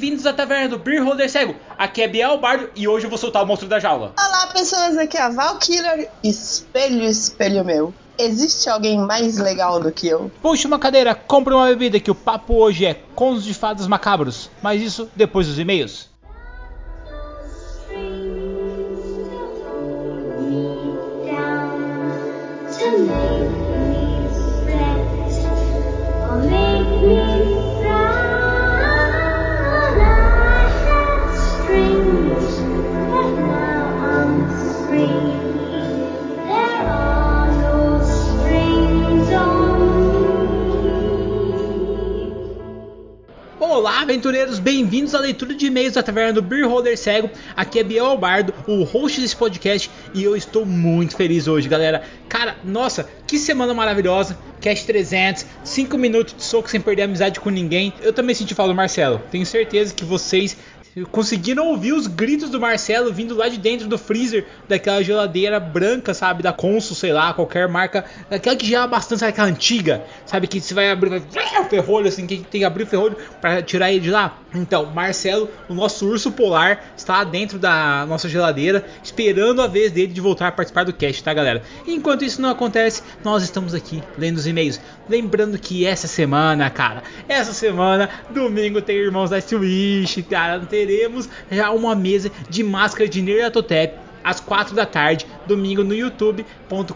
bem-vindos à taverna do Beer Holder Cego. Aqui é Biel Bardo e hoje eu vou soltar o monstro da jaula. Olá, pessoas, aqui é a Valkyrie, espelho, espelho meu. Existe alguém mais legal do que eu? Puxe uma cadeira, compre uma bebida que o papo hoje é contos de fadas macabros. Mas isso depois dos e-mails. Olá, aventureiros, bem-vindos à leitura de e-mails da Taverna do Beer Holder Cego. Aqui é Biel Albardo, o host desse podcast, e eu estou muito feliz hoje, galera. Cara, nossa, que semana maravilhosa! Cast 300, 5 minutos de soco sem perder amizade com ninguém. Eu também senti falta do Marcelo. Tenho certeza que vocês conseguiram ouvir os gritos do Marcelo vindo lá de dentro do freezer daquela geladeira branca, sabe? Da Consul, sei lá, qualquer marca. Daquela que gela bastante, sabe? Aquela antiga, sabe? Que você vai abrir o ferrolho, assim, que tem que abrir o ferrolho para tirar ele de lá. Então, Marcelo, o nosso urso polar, está dentro da nossa geladeira, esperando a vez dele de voltar a participar do cast, tá, galera? Enquanto isso não acontece, nós estamos aqui lendo os e-mails. Lembrando que essa semana, cara, essa semana, domingo tem Irmãos da Switch, cara, teremos já uma mesa de máscara de Nerdatotep às 4 da tarde, domingo no youtube.com.br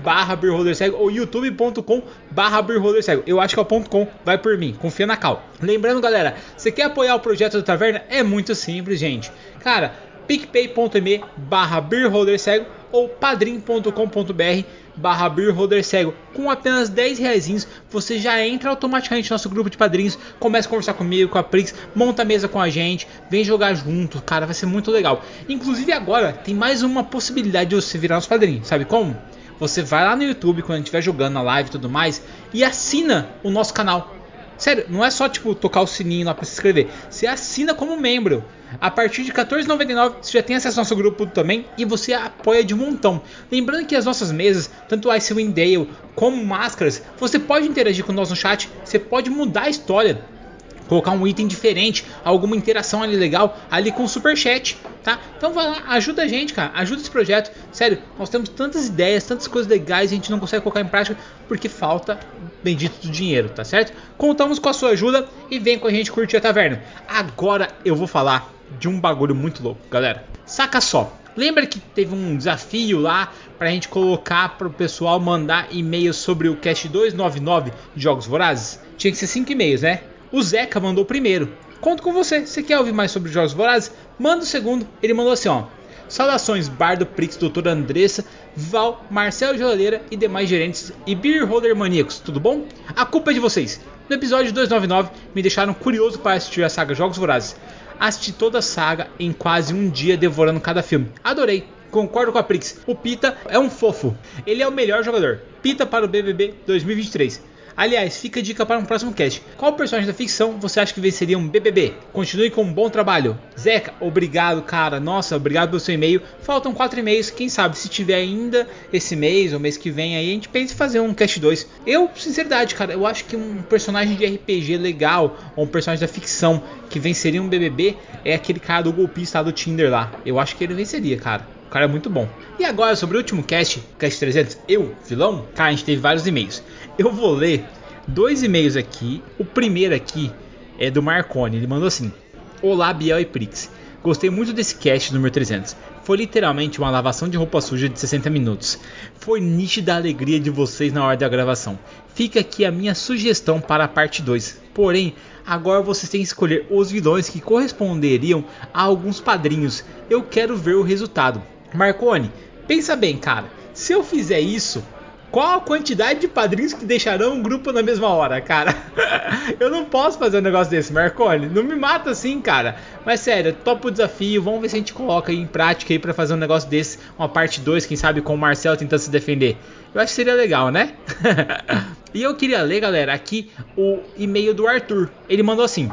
barra cego ou youtube.com barra cego. Eu acho que é o ponto .com, vai por mim, confia na cal. Lembrando, galera, você quer apoiar o projeto da Taverna? É muito simples, gente. Cara, picpay.me barra cego ou padrim.com.br barra Cego. Com apenas 10 reais você já entra automaticamente no nosso grupo de padrinhos, começa a conversar comigo, com a Prix, monta a mesa com a gente, vem jogar junto, cara, vai ser muito legal. Inclusive agora tem mais uma possibilidade de você virar nosso padrinho, sabe como? Você vai lá no YouTube quando a gente estiver jogando na live e tudo mais e assina o nosso canal. Sério, não é só tipo tocar o sininho lá para se inscrever. Você assina como membro. A partir de R$14,99 você já tem acesso ao nosso grupo também e você apoia de montão. Lembrando que as nossas mesas, tanto Icewind Dale como máscaras, você pode interagir com nós no chat, você pode mudar a história colocar um item diferente, alguma interação ali legal, ali com o super chat, tá? Então vai lá, ajuda a gente, cara, ajuda esse projeto. Sério, nós temos tantas ideias, tantas coisas legais, a gente não consegue colocar em prática porque falta bendito do dinheiro, tá certo? Contamos com a sua ajuda e vem com a gente curtir a taverna. Agora eu vou falar de um bagulho muito louco, galera. Saca só. Lembra que teve um desafio lá pra gente colocar pro pessoal mandar e-mails sobre o Cast 299 de Jogos Vorazes? Tinha que ser 5 e-mails, né? O Zeca mandou o primeiro. Conto com você. Você quer ouvir mais sobre Jogos Vorazes? Manda o segundo. Ele mandou assim, ó. Saudações Bardo, Prix, Doutora Andressa, Val, Marcelo Geladeira e demais gerentes e Beer Holder Maníacos, tudo bom? A culpa é de vocês. No episódio 299 me deixaram curioso para assistir a saga Jogos Vorazes. Assisti toda a saga em quase um dia devorando cada filme. Adorei. Concordo com a Prix. O Pita é um fofo. Ele é o melhor jogador. Pita para o BBB 2023. Aliás, fica a dica para um próximo cast. Qual personagem da ficção você acha que venceria um BBB? Continue com um bom trabalho. Zeca, obrigado, cara. Nossa, obrigado pelo seu e-mail. Faltam quatro e-mails. Quem sabe, se tiver ainda esse mês ou mês que vem aí, a gente pensa em fazer um cast 2. Eu, sinceridade, cara, eu acho que um personagem de RPG legal, ou um personagem da ficção que venceria um BBB, é aquele cara do golpista do Tinder lá. Eu acho que ele venceria, cara. O cara é muito bom. E agora sobre o último cast, cast 300, eu, vilão, cara, a gente teve vários e-mails. Eu vou ler dois e-mails aqui. O primeiro aqui é do Marconi. Ele mandou assim: Olá, Biel e Prix. Gostei muito desse cast número 300. Foi literalmente uma lavação de roupa suja de 60 minutos. Foi nítida a alegria de vocês na hora da gravação. Fica aqui a minha sugestão para a parte 2. Porém, agora vocês têm que escolher os vilões que corresponderiam a alguns padrinhos. Eu quero ver o resultado. Marconi, pensa bem, cara. Se eu fizer isso, qual a quantidade de padrinhos que deixarão um grupo na mesma hora, cara? eu não posso fazer um negócio desse, Marconi. Não me mata assim, cara. Mas sério, topo o desafio. Vamos ver se a gente coloca em prática aí para fazer um negócio desse. Uma parte 2, quem sabe com o Marcelo tentando se defender. Eu acho que seria legal, né? e eu queria ler, galera, aqui o e-mail do Arthur. Ele mandou assim: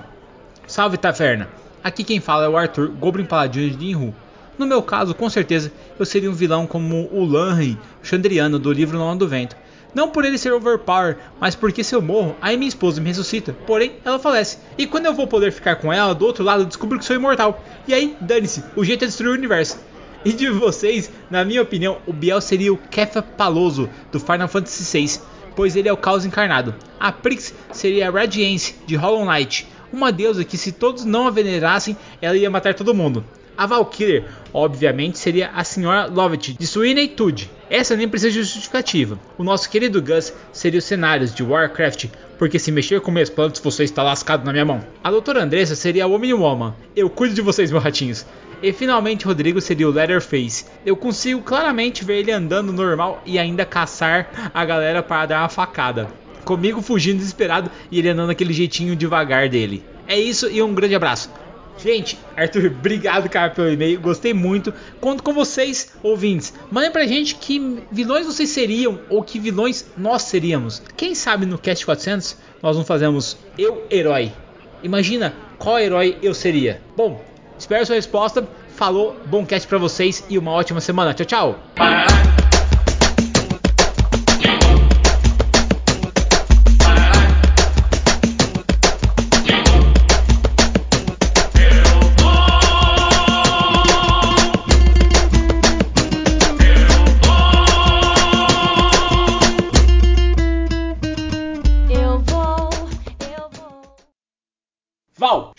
Salve Taverna. Aqui quem fala é o Arthur, Goblin Paladino de Inhu. No meu caso, com certeza, eu seria um vilão como o Lanry Chandriano do livro Não do Vento. Não por ele ser overpower, mas porque se eu morro, aí minha esposa me ressuscita. Porém, ela falece. E quando eu vou poder ficar com ela, do outro lado, descubro que sou imortal. E aí, dane-se, o jeito é destruir o universo. E de vocês, na minha opinião, o Biel seria o Kefka Paloso do Final Fantasy VI, pois ele é o caos encarnado. A Prix seria a Radiance de Hollow Knight, uma deusa que se todos não a venerassem, ela ia matar todo mundo. A Valkyrie, obviamente, seria a Senhora Lovett de Sweeney Todd. Essa nem precisa de justificativa. O nosso querido Gus seria os cenários de Warcraft, porque se mexer com meus planos você está lascado na minha mão. A doutora Andressa seria a Woman Woman. Eu cuido de vocês, meus ratinhos. E finalmente Rodrigo seria o Leatherface. Eu consigo claramente ver ele andando normal e ainda caçar a galera para dar uma facada. Comigo fugindo desesperado e ele andando aquele jeitinho devagar dele. É isso e um grande abraço. Gente, Arthur, obrigado, cara, pelo e-mail. Gostei muito. Conto com vocês, ouvintes. Mandem pra gente que vilões vocês seriam ou que vilões nós seríamos. Quem sabe no Cast 400 nós não fazemos eu herói. Imagina qual herói eu seria. Bom, espero sua resposta. Falou, bom cast pra vocês e uma ótima semana. Tchau, tchau.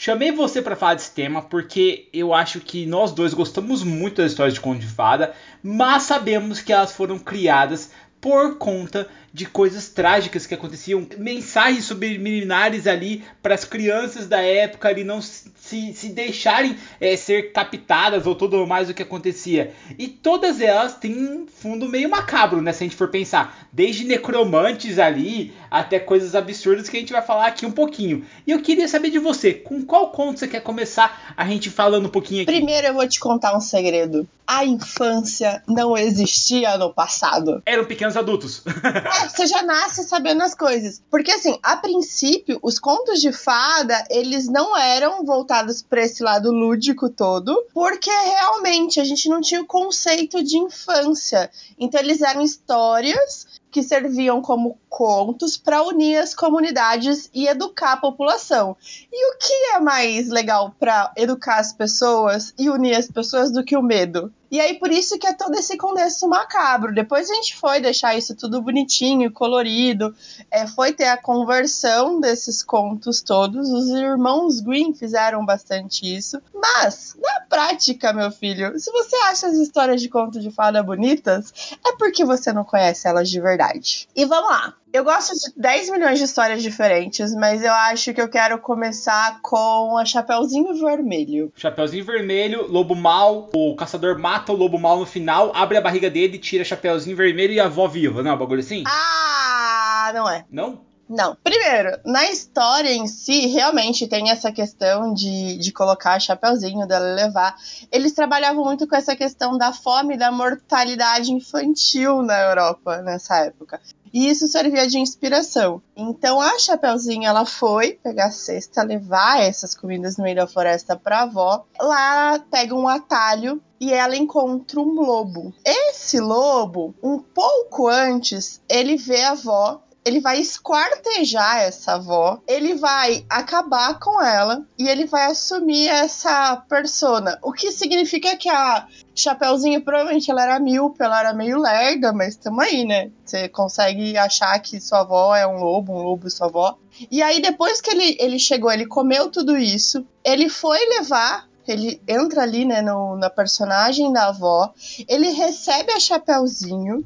Chamei você para falar desse tema porque eu acho que nós dois gostamos muito das histórias de conto de fada, mas sabemos que elas foram criadas por conta de coisas trágicas que aconteciam, mensagens subliminares ali para as crianças da época ali não se, se deixarem é, ser captadas ou tudo mais o que acontecia. E todas elas têm um fundo meio macabro, né? Se a gente for pensar, desde necromantes ali até coisas absurdas que a gente vai falar aqui um pouquinho. E eu queria saber de você, com qual conto você quer começar a gente falando um pouquinho aqui? Primeiro eu vou te contar um segredo. A infância não existia no passado. Eram pequenos adultos. é, você já nasce sabendo as coisas. Porque assim, a princípio, os contos de fada, eles não eram voltados para esse lado lúdico todo, porque realmente a gente não tinha o conceito de infância. Então eles eram histórias que serviam como contos para unir as comunidades e educar a população. E o que é mais legal para educar as pessoas e unir as pessoas do que o medo? E aí por isso que é todo esse contexto macabro. Depois a gente foi deixar isso tudo bonitinho, colorido, é, foi ter a conversão desses contos todos. Os irmãos Green fizeram bastante isso. Mas, na prática, meu filho, se você acha as histórias de conto de fada bonitas, é porque você não conhece elas de verdade. E vamos lá. Eu gosto de 10 milhões de histórias diferentes, mas eu acho que eu quero começar com a Chapeuzinho Vermelho. Chapeuzinho Vermelho, lobo mal, o caçador mata o lobo mal no final, abre a barriga dele, tira Chapeuzinho Vermelho e a avó viva, não é um bagulho assim? Ah, não é. Não? Não. Primeiro, na história em si, realmente tem essa questão de, de colocar chapeuzinho, dela levar. Eles trabalhavam muito com essa questão da fome e da mortalidade infantil na Europa nessa época. E isso servia de inspiração. Então a Chapeuzinho ela foi pegar a cesta, levar essas comidas no meio da floresta para a avó. Lá ela pega um atalho e ela encontra um lobo. Esse lobo, um pouco antes, ele vê a avó ele vai esquartejar essa avó, ele vai acabar com ela e ele vai assumir essa persona. O que significa que a Chapeuzinho provavelmente ela era míope, ela era meio lerda, mas tamo aí, né? Você consegue achar que sua avó é um lobo, um lobo sua avó. E aí, depois que ele, ele chegou, ele comeu tudo isso, ele foi levar ele entra ali, né, no, na personagem da avó, ele recebe a Chapeuzinho,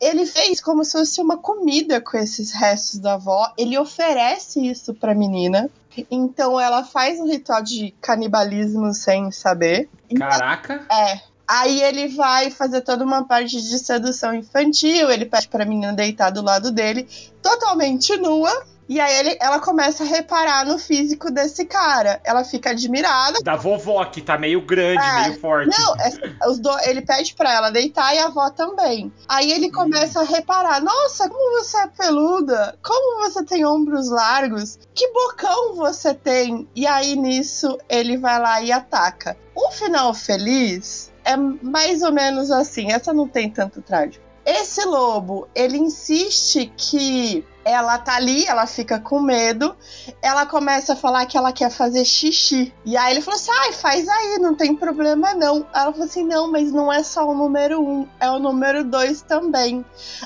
ele fez como se fosse uma comida com esses restos da avó, ele oferece isso pra menina, então ela faz um ritual de canibalismo sem saber. Caraca! É, Aí ele vai fazer toda uma parte de sedução infantil, ele pede pra menina deitar do lado dele, totalmente nua, e aí ele, ela começa a reparar no físico desse cara. Ela fica admirada. Da vovó, que tá meio grande, é, meio forte. Não, é, os do, ele pede pra ela deitar e a avó também. Aí ele começa hum. a reparar: Nossa, como você é peluda! Como você tem ombros largos! Que bocão você tem! E aí nisso ele vai lá e ataca. O final feliz é mais ou menos assim. Essa não tem tanto trágico. Esse lobo, ele insiste que ela tá ali, ela fica com medo, ela começa a falar que ela quer fazer xixi. E aí ele falou assim: ai, faz aí, não tem problema não. Ela falou assim: não, mas não é só o número um, é o número dois também.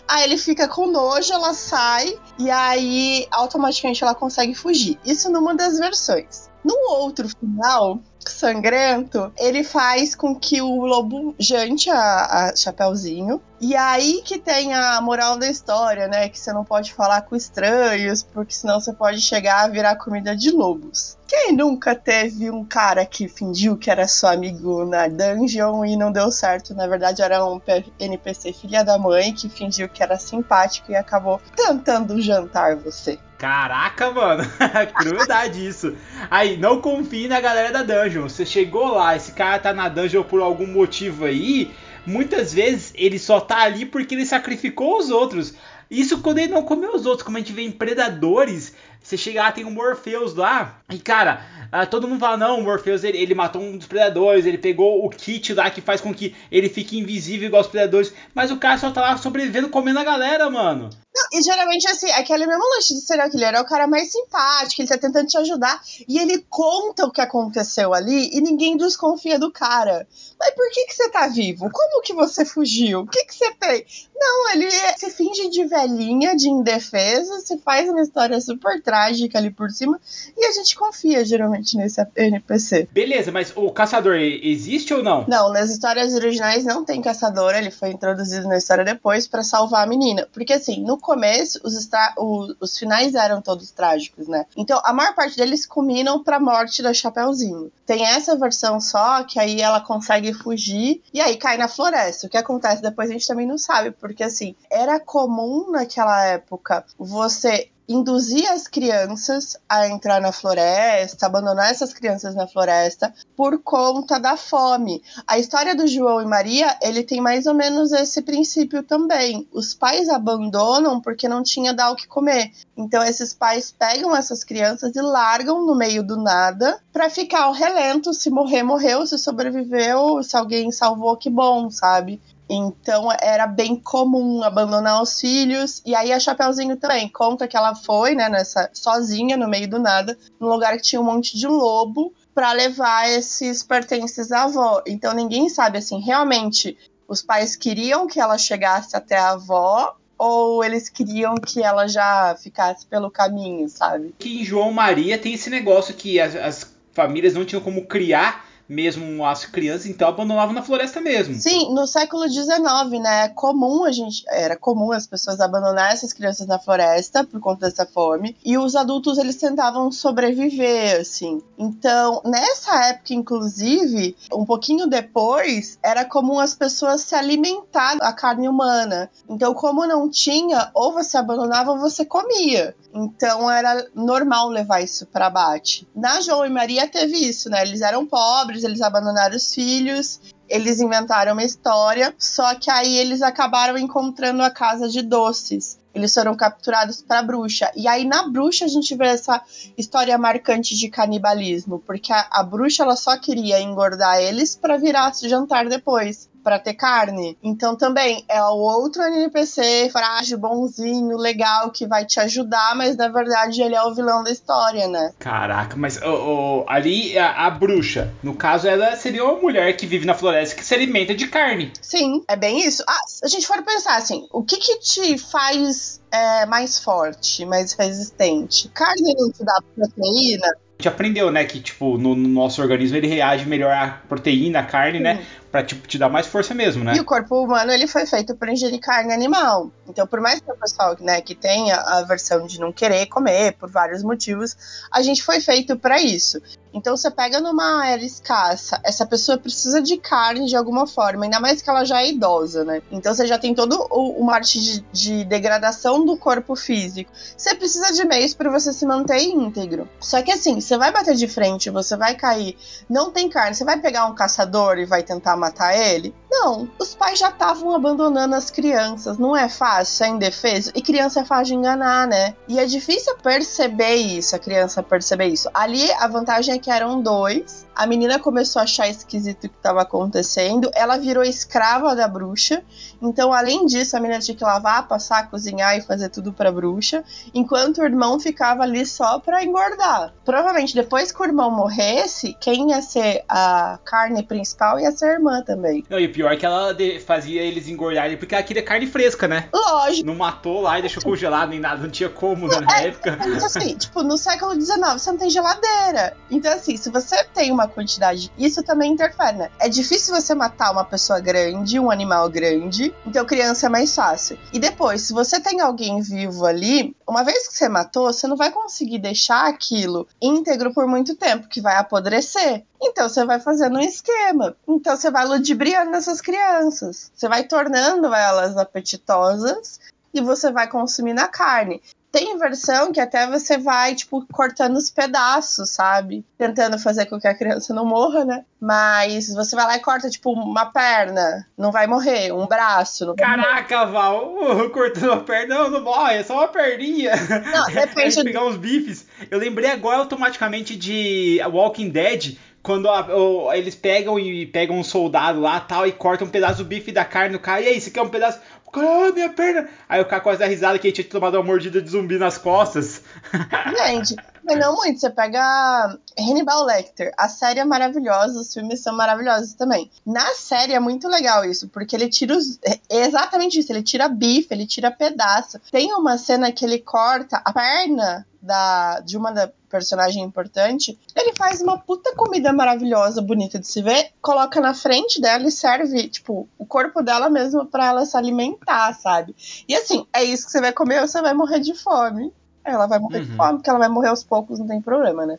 Aí ele fica com nojo, ela sai, e aí automaticamente ela consegue fugir. Isso numa das versões. No outro final, sangrento, ele faz com que o lobo jante a, a Chapeuzinho. E aí que tem a moral da história, né? Que você não pode falar com estranhos, porque senão você pode chegar a virar comida de lobos. Quem nunca teve um cara que fingiu que era seu amigo na dungeon e não deu certo? Na verdade, era um NPC filha da mãe que fingiu que era simpático e acabou tentando jantar você. Caraca, mano. Crueldade isso. Aí, não confie na galera da dungeon. Você chegou lá, esse cara tá na dungeon por algum motivo aí. Muitas vezes ele só tá ali porque ele sacrificou os outros. Isso quando ele não comeu os outros, como a gente vê em Predadores, você chega lá, tem o Morpheus lá, e cara, uh, todo mundo fala, não, o Morpheus ele, ele, matou um dos predadores, ele pegou o kit lá que faz com que ele fique invisível igual os predadores, mas o cara só tá lá sobrevivendo comendo a galera, mano. Não, e geralmente, assim, aquele mesmo lanche de serial killer é o cara mais simpático, ele tá tentando te ajudar, e ele conta o que aconteceu ali e ninguém desconfia do cara. Mas por que que você tá vivo? Como que você fugiu? O que que você tem? Não, ele se finge de velhinha, de indefesa, se faz uma história super trágica ali por cima, e a gente confia geralmente nesse NPC. Beleza, mas o caçador existe ou não? Não, nas histórias originais não tem caçador, ele foi introduzido na história depois para salvar a menina. Porque assim, no começo, os, os, finais eram todos trágicos, né? Então, a maior parte deles culminam pra morte da Chapeuzinho. Tem essa versão só, que aí ela consegue fugir e aí cai na floresta. O que acontece depois a gente também não sabe, porque assim, era comum naquela época você induzir as crianças a entrar na floresta, abandonar essas crianças na floresta por conta da fome. A história do João e Maria, ele tem mais ou menos esse princípio também. Os pais abandonam porque não tinha dar o que comer. Então esses pais pegam essas crianças e largam no meio do nada para ficar ao relento, se morrer morreu, se sobreviveu, se alguém salvou que bom, sabe? Então era bem comum abandonar os filhos. E aí a Chapeuzinho também conta que ela foi, né, nessa sozinha no meio do nada, num lugar que tinha um monte de lobo para levar esses pertences à avó. Então ninguém sabe assim, realmente os pais queriam que ela chegasse até a avó ou eles queriam que ela já ficasse pelo caminho, sabe? Que em João Maria tem esse negócio que as, as famílias não tinham como criar mesmo as crianças, então abandonavam na floresta mesmo. Sim, no século XIX, né, é comum a gente, era comum as pessoas abandonar essas crianças na floresta por conta dessa fome, e os adultos eles tentavam sobreviver, assim. Então, nessa época, inclusive, um pouquinho depois, era comum as pessoas se alimentar da carne humana. Então, como não tinha, ou você abandonava ou você comia. Então era normal levar isso para abate. Na João e Maria teve isso, né? Eles eram pobres, eles abandonaram os filhos, eles inventaram uma história, só que aí eles acabaram encontrando a casa de doces. Eles foram capturados para bruxa. E aí na bruxa a gente vê essa história marcante de canibalismo, porque a, a bruxa ela só queria engordar eles para virar jantar depois para ter carne. Então também é o outro NPC frágil, bonzinho, legal que vai te ajudar, mas na verdade ele é o vilão da história, né? Caraca, mas oh, oh, ali a, a, bruxa, no caso ela seria uma mulher que vive na floresta que se alimenta de carne. Sim, é bem isso. Ah, se a gente for pensar assim, o que que te faz é, mais forte, mais resistente? Carne não te dá proteína? A gente aprendeu, né, que tipo, no, no nosso organismo ele reage melhor à proteína, à carne, né? Pra tipo, te dar mais força mesmo, né? E o corpo humano ele foi feito para ingerir carne animal. Então, por mais que o pessoal né, que tenha a versão de não querer comer por vários motivos, a gente foi feito para isso. Então você pega numa era escassa, essa pessoa precisa de carne de alguma forma, ainda mais que ela já é idosa, né? Então você já tem todo o, uma de, de degradação do corpo físico. Você precisa de meios para você se manter íntegro. Só que assim, você vai bater de frente, você vai cair, não tem carne, você vai pegar um caçador e vai tentar matar ele? Não, os pais já estavam abandonando as crianças, não é fácil, é indefeso. E criança é fácil de enganar, né? E é difícil perceber isso, a criança perceber isso. Ali a vantagem é que eram dois, A menina começou a achar esquisito o que estava acontecendo. Ela virou escrava da bruxa. Então, além disso, a menina tinha que lavar, passar, cozinhar e fazer tudo pra bruxa. Enquanto o irmão ficava ali só pra engordar. Provavelmente, depois que o irmão morresse, quem ia ser a carne principal ia ser a irmã também. Não, e o pior é que ela fazia eles engordarem porque ela queria carne fresca, né? Lógico. Não matou lá e deixou congelado nem nada. Não tinha como né, na é, época. Assim, tipo, no século XIX você não tem geladeira. Então, assim, se você tem uma quantidade, isso também interfere, né? É difícil você matar uma pessoa grande, um animal grande, então criança é mais fácil. E depois, se você tem alguém vivo ali, uma vez que você matou, você não vai conseguir deixar aquilo íntegro por muito tempo, que vai apodrecer. Então você vai fazendo um esquema. Então você vai ludibriando essas crianças. Você vai tornando elas apetitosas e você vai consumindo a carne. Tem versão que até você vai, tipo, cortando os pedaços, sabe? Tentando fazer com que a criança não morra, né? Mas você vai lá e corta, tipo, uma perna, não vai morrer. Um braço, não vai Caraca, morrer. Val, cortando a perna, não, não morre, é só uma perninha. Não, depende. pegar uns bifes. Eu lembrei agora automaticamente de Walking Dead, quando a, o, eles pegam e pegam um soldado lá tal e cortam um pedaço do bife da carne no cara. E aí, você quer um pedaço? Ah, minha perna. Aí o cara quase dá risada que ele tinha tomado uma mordida de zumbi nas costas. Gente, mas não muito. Você pega Hannibal Lecter. A série é maravilhosa, os filmes são maravilhosos também. Na série é muito legal isso, porque ele tira os. É exatamente isso, ele tira bife, ele tira pedaço. Tem uma cena que ele corta a perna da, de uma da personagem importante, ele faz uma puta comida maravilhosa, bonita de se ver, coloca na frente dela e serve, tipo, o corpo dela mesmo para ela se alimentar, sabe? E assim, é isso que você vai comer ou você vai morrer de fome. Ela vai morrer uhum. de fome, porque ela vai morrer aos poucos, não tem problema, né?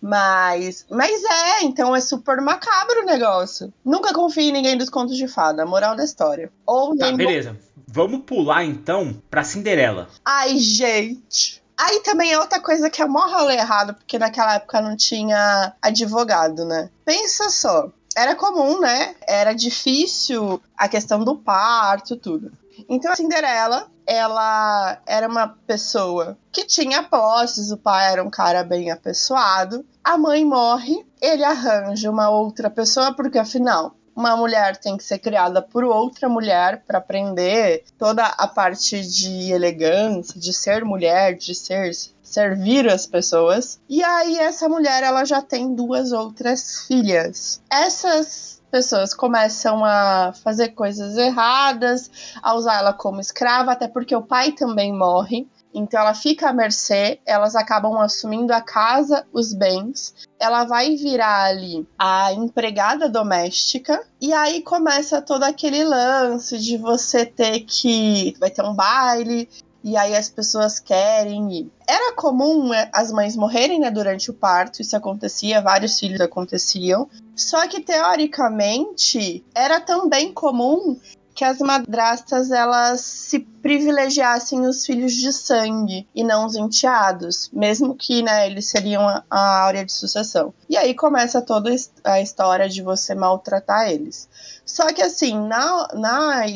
Mas, mas é, então é super macabro o negócio. Nunca confie em ninguém dos contos de fada, moral da história. Ou tá, beleza. Vamos pular então pra Cinderela. Ai, gente. Aí também é outra coisa que é mó rolê errado, porque naquela época não tinha advogado, né? Pensa só. Era comum, né? Era difícil a questão do parto, tudo. Então a Cinderela, ela era uma pessoa que tinha posses, o pai era um cara bem apessoado. A mãe morre, ele arranja uma outra pessoa, porque afinal, uma mulher tem que ser criada por outra mulher para aprender toda a parte de elegância, de ser mulher, de ser servir as pessoas. E aí essa mulher ela já tem duas outras filhas. Essas pessoas começam a fazer coisas erradas, a usar ela como escrava, até porque o pai também morre. Então ela fica à mercê, elas acabam assumindo a casa, os bens. Ela vai virar ali a empregada doméstica. E aí começa todo aquele lance de você ter que. Vai ter um baile, e aí as pessoas querem ir. Era comum né, as mães morrerem né, durante o parto, isso acontecia, vários filhos aconteciam. Só que teoricamente era também comum que as madrastas elas se privilegiassem os filhos de sangue e não os enteados, mesmo que né, eles seriam a, a áurea de sucessão. E aí começa toda a história de você maltratar eles. Só que assim, na, na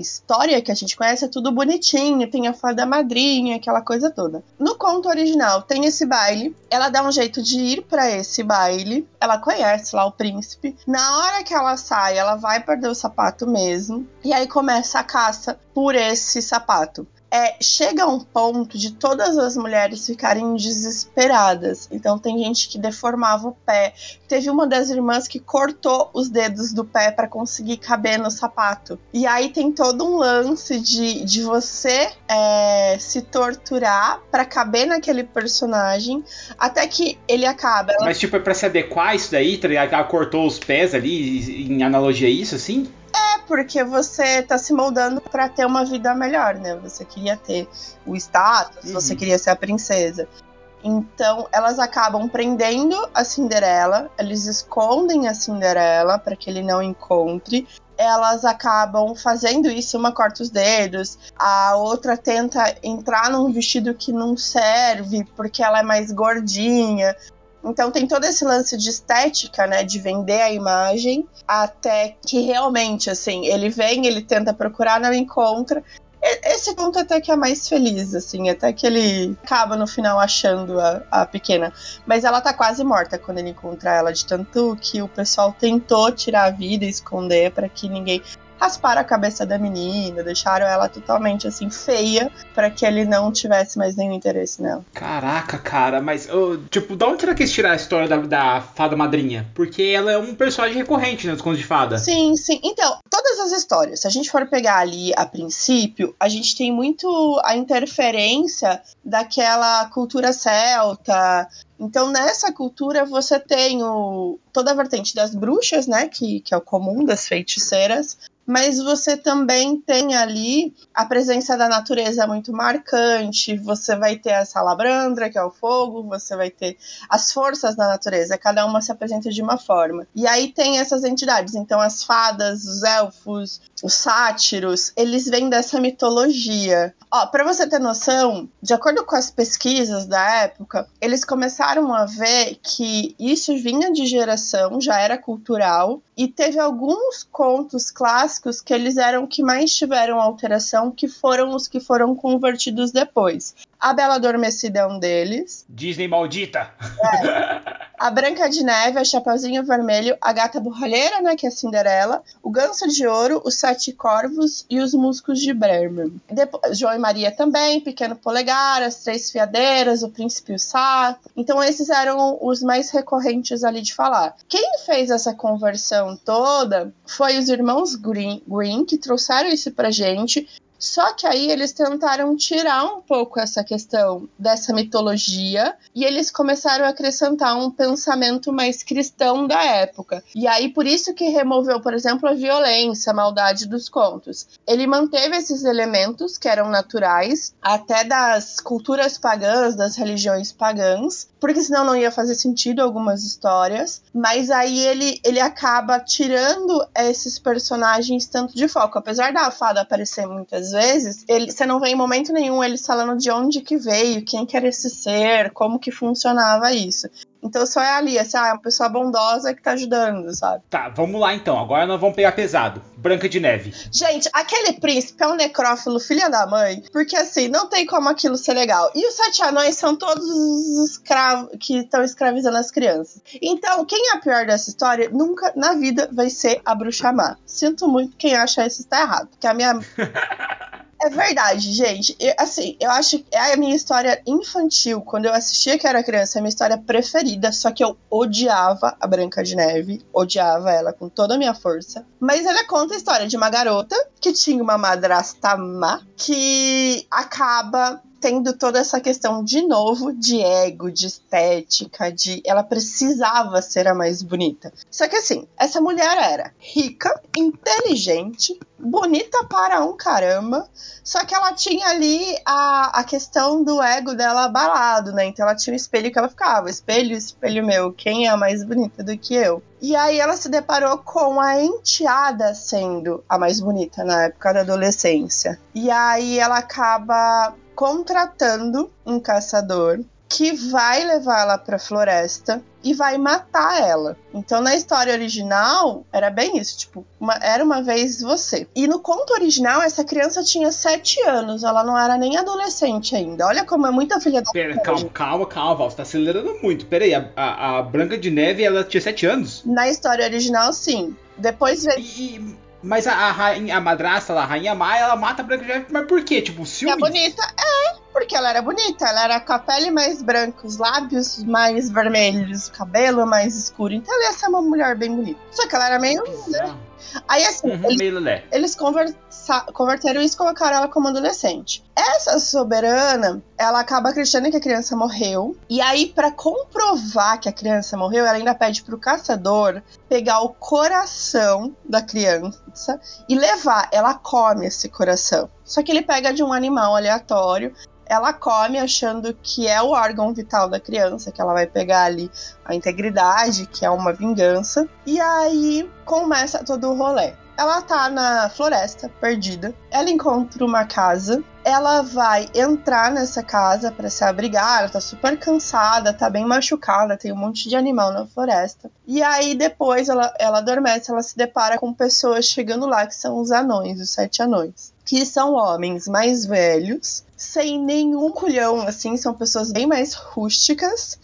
história que a gente conhece é tudo bonitinho, tem a fada madrinha, aquela coisa toda. No conto original tem esse baile, ela dá um jeito de ir para esse baile, ela conhece lá o príncipe. Na hora que ela sai, ela vai perder o sapato mesmo, e aí começa a caça por esse sapato é, chega a um ponto de todas as mulheres ficarem desesperadas. Então tem gente que deformava o pé. Teve uma das irmãs que cortou os dedos do pé para conseguir caber no sapato. E aí tem todo um lance de, de você é, se torturar para caber naquele personagem até que ele acaba. Mas tipo, é pra se adequar isso daí, tá Ela cortou os pés ali, em analogia a isso, assim? É, porque você tá se moldando para ter uma vida melhor, né? Você queria ter o status, uhum. você queria ser a princesa. Então, elas acabam prendendo a Cinderela, eles escondem a Cinderela para que ele não encontre. Elas acabam fazendo isso, uma corta os dedos, a outra tenta entrar num vestido que não serve porque ela é mais gordinha. Então tem todo esse lance de estética, né, de vender a imagem, até que realmente, assim, ele vem, ele tenta procurar, não encontra, Esse conto até que é mais feliz, assim, até que ele acaba no final achando a, a pequena. Mas ela tá quase morta quando ele encontra ela, de tanto que o pessoal tentou tirar a vida e esconder para que ninguém rasparam a cabeça da menina, deixaram ela totalmente assim feia para que ele não tivesse mais nenhum interesse nela. Caraca, cara, mas tipo, da onde será que eles tiraram a história da, da fada madrinha? Porque ela é um personagem recorrente né, nos contos de fada. Sim, sim. Então, todas as histórias, se a gente for pegar ali a princípio, a gente tem muito a interferência daquela cultura celta, então, nessa cultura, você tem o, toda a vertente das bruxas, né? Que, que é o comum das feiticeiras mas você também tem ali a presença da natureza muito marcante. Você vai ter a salabrandra, que é o fogo, você vai ter as forças da natureza, cada uma se apresenta de uma forma. E aí tem essas entidades, então as fadas, os elfos, os sátiros, eles vêm dessa mitologia. Ó, para você ter noção, de acordo com as pesquisas da época, eles começaram a ver que isso vinha de geração, já era cultural, e teve alguns contos clássicos que eles eram que mais tiveram alteração, que foram os que foram convertidos depois. A Bela Adormecida é um deles. Disney maldita! É. A Branca de Neve, a Chapeuzinho Vermelho, a Gata Borralheira, né, que é a Cinderela, o Ganso de Ouro, os Sete Corvos e os Muscos de Bremen. Depois, João e Maria também, Pequeno Polegar, as Três Fiadeiras, o Príncipe e o Sapo. Então esses eram os mais recorrentes ali de falar. Quem fez essa conversão toda foi os irmãos Green, Green que trouxeram isso pra gente só que aí eles tentaram tirar um pouco essa questão dessa mitologia e eles começaram a acrescentar um pensamento mais cristão da época. E aí por isso que removeu, por exemplo, a violência, a maldade dos contos. Ele manteve esses elementos que eram naturais, até das culturas pagãs, das religiões pagãs, porque senão não ia fazer sentido algumas histórias. Mas aí ele, ele acaba tirando esses personagens tanto de foco. Apesar da fada aparecer muitas vezes, ele, você não vê em momento nenhum eles falando de onde que veio, quem que era esse ser, como que funcionava isso. Então só é ali, assim, ah, é uma pessoa bondosa que tá ajudando, sabe? Tá, vamos lá então. Agora nós vamos pegar pesado. Branca de Neve. Gente, aquele príncipe é um necrófilo filha da mãe, porque assim, não tem como aquilo ser legal. E os sete anões são todos os escravos que estão escravizando as crianças. Então, quem é a pior dessa história nunca na vida vai ser a bruxa má. Sinto muito quem acha isso está errado. Porque a minha. É verdade, gente. Eu, assim, eu acho que é a minha história infantil. Quando eu assistia que era criança, é a minha história preferida. Só que eu odiava a Branca de Neve. Odiava ela com toda a minha força. Mas ela conta a história de uma garota que tinha uma madrasta má que acaba tendo toda essa questão de novo de ego, de estética, de ela precisava ser a mais bonita. Só que assim, essa mulher era rica, inteligente, bonita para um caramba, só que ela tinha ali a, a questão do ego dela abalado, né? Então ela tinha o espelho que ela ficava, espelho, espelho meu, quem é a mais bonita do que eu? E aí ela se deparou com a enteada sendo a mais bonita na época da adolescência. E aí ela acaba contratando um caçador que vai levá-la para a floresta e vai matar ela. Então, na história original, era bem isso, tipo, uma, era uma vez você. E no conto original, essa criança tinha sete anos, ela não era nem adolescente ainda. Olha como é muita filha da Pera, calma, calma, calma, Val, você tá acelerando muito. Pera aí, a, a, a, Branca de Neve, ela tinha sete anos? Na história original, sim. Depois veio... E, mas a, a, rainha, a madrasta, a rainha Maia, ela mata a Branca de Neve, mas por quê? Tipo, ciúme? É bonita, é, porque ela era bonita. Ela era com a pele mais branca, os lábios mais vermelhos, o cabelo mais escuro. Então ela ia ser uma mulher bem bonita. Só que ela era meio. Né? Aí assim, uhum, eles, eles conversa, converteram isso e colocaram ela como adolescente. Essa soberana, ela acaba acreditando que a criança morreu. E aí, para comprovar que a criança morreu, ela ainda pede pro caçador pegar o coração da criança e levar. Ela come esse coração. Só que ele pega de um animal aleatório ela come achando que é o órgão vital da criança, que ela vai pegar ali a integridade, que é uma vingança. E aí começa todo o rolê. ela tá na floresta, perdida. Ela encontra uma casa. Ela vai entrar nessa casa para se abrigar. Ela tá super cansada, tá bem machucada, tem um monte de animal na floresta. E aí depois ela, ela adormece, ela se depara com pessoas chegando lá, que são os anões, os sete anões. Que são homens mais velhos, sem nenhum culhão, assim, são pessoas bem mais rústicas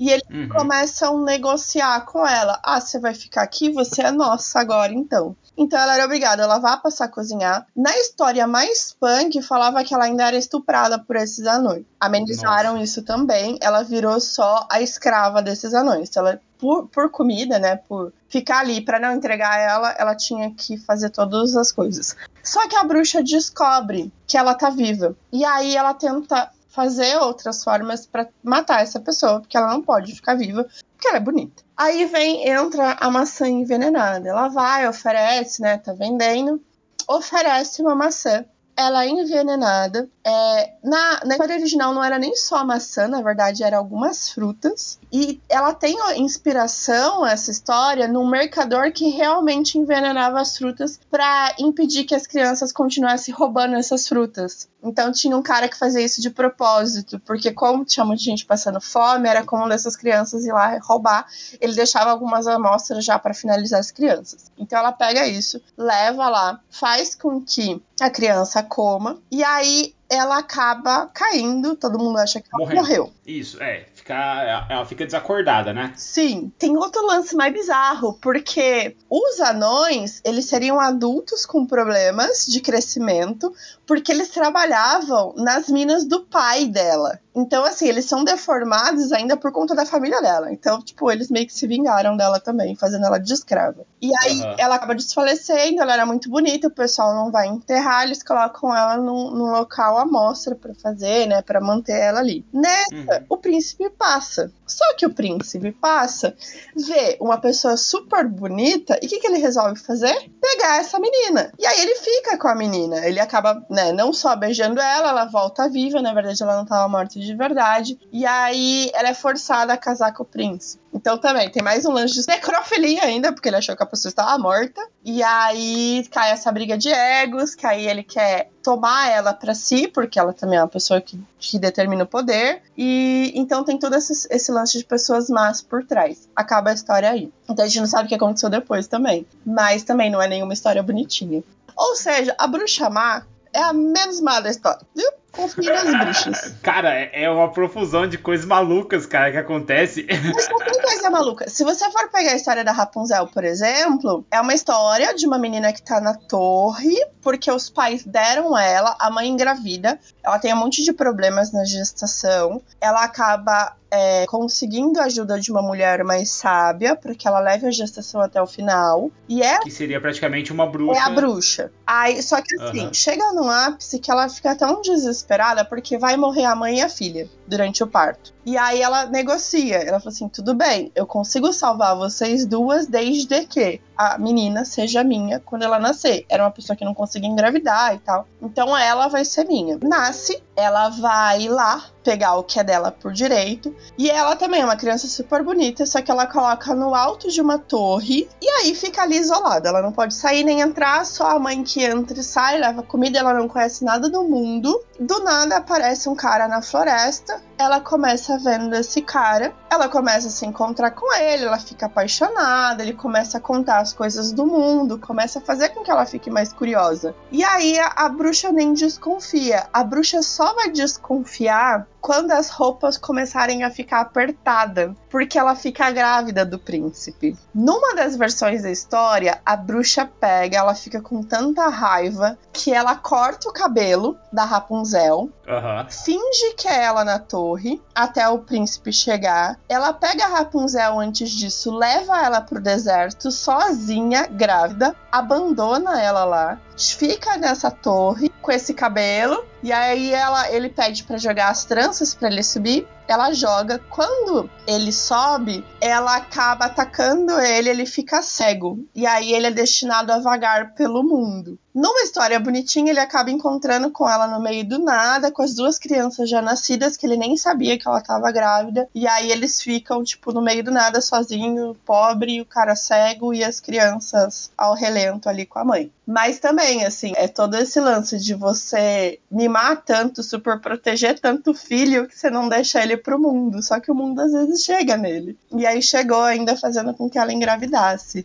e eles uhum. começam a negociar com ela. Ah, você vai ficar aqui? Você é nossa agora, então. Então ela era obrigada a lavar, passar a cozinhar. Na história mais punk, falava que ela ainda era estuprada por esses anões. Amenizaram Nossa. isso também. Ela virou só a escrava desses anões. Ela, por, por comida, né? Por ficar ali para não entregar ela, ela tinha que fazer todas as coisas. Só que a bruxa descobre que ela tá viva. E aí ela tenta fazer outras formas para matar essa pessoa, porque ela não pode ficar viva, porque ela é bonita. Aí vem, entra a maçã envenenada. Ela vai, oferece, né? Tá vendendo. Oferece uma maçã. Ela é envenenada. É, na, na história original não era nem só maçã, na verdade, eram algumas frutas. E ela tem inspiração, essa história, num mercador que realmente envenenava as frutas para impedir que as crianças continuassem roubando essas frutas. Então tinha um cara que fazia isso de propósito, porque como tinha muita gente passando fome, era comum dessas crianças ir lá roubar. Ele deixava algumas amostras já para finalizar as crianças. Então ela pega isso, leva lá, faz com que a criança coma, e aí ela acaba caindo, todo mundo acha que ela morreu. Isso, é ela fica desacordada, né? Sim. Tem outro lance mais bizarro, porque os anões, eles seriam adultos com problemas de crescimento, porque eles trabalhavam nas minas do pai dela. Então, assim, eles são deformados ainda por conta da família dela. Então, tipo, eles meio que se vingaram dela também, fazendo ela de escrava. E aí uhum. ela acaba desfalecendo, ela era muito bonita, o pessoal não vai enterrar, eles colocam ela num, num local à mostra pra fazer, né, pra manter ela ali. Nessa, uhum. o príncipe passa. Só que o príncipe passa, vê uma pessoa super bonita e o que, que ele resolve fazer? Pegar essa menina. E aí ele fica com a menina. Ele acaba, né, não só beijando ela, ela volta viva, na verdade ela não estava morta de verdade. E aí ela é forçada a casar com o príncipe. Então também tem mais um lance de necrofilia ainda, porque ele achou que a pessoa estava morta. E aí cai essa briga de egos, que aí ele quer tomar ela para si, porque ela também é uma pessoa que, que determina o poder. E então tem todo esse, esse lance de pessoas más por trás. Acaba a história aí. Então a gente não sabe o que aconteceu depois também. Mas também não é nenhuma história bonitinha. Ou seja, a bruxa má é a menos má da história, viu? Confira as bruxas. Cara, é, é uma profusão de coisas malucas, cara, que acontece. Mas só tem coisa maluca. Se você for pegar a história da Rapunzel, por exemplo, é uma história de uma menina que tá na torre, porque os pais deram ela, a mãe engravida, ela tem um monte de problemas na gestação, ela acaba é, conseguindo a ajuda de uma mulher mais sábia para que ela leve a gestação até o final. E é. Que seria praticamente uma bruxa. É a bruxa. Aí, só que assim, uhum. chega num ápice que ela fica tão desesperada porque vai morrer a mãe e a filha durante o parto. E aí ela negocia. Ela fala assim: tudo bem, eu consigo salvar vocês duas desde que a menina seja minha quando ela nascer. Era uma pessoa que não conseguia engravidar e tal. Então ela vai ser minha. Nasce, ela vai lá pegar o que é dela por direito. E ela também é uma criança super bonita, só que ela coloca no alto de uma torre e aí fica ali isolada. Ela não pode sair nem entrar, só a mãe que entra e sai, leva comida, ela não conhece nada do mundo. Do nada aparece um cara na floresta. Ela começa vendo esse cara, ela começa a se encontrar com ele, ela fica apaixonada, ele começa a contar as coisas do mundo, começa a fazer com que ela fique mais curiosa. E aí a, a bruxa nem desconfia. A bruxa só vai desconfiar quando as roupas começarem a ficar apertadas, porque ela fica grávida do príncipe. Numa das versões da história, a bruxa pega, ela fica com tanta raiva que ela corta o cabelo da Rapunzel, uhum. finge que é ela na torre até o príncipe chegar. Ela pega a Rapunzel antes disso, leva ela pro deserto sozinha, grávida, abandona ela lá, fica nessa torre com esse cabelo. E aí ela, ele pede para jogar as tranças para ele subir. Ela joga. Quando ele sobe, ela acaba atacando ele, ele fica cego. E aí ele é destinado a vagar pelo mundo. Numa história bonitinha, ele acaba encontrando com ela no meio do nada, com as duas crianças já nascidas, que ele nem sabia que ela estava grávida. E aí eles ficam, tipo, no meio do nada, sozinho, pobre, o cara cego e as crianças ao relento ali com a mãe. Mas também, assim, é todo esse lance de você mimar tanto, super proteger tanto o filho que você não deixa ele pro mundo. Só que o mundo às vezes chega nele. E aí chegou ainda fazendo com que ela engravidasse.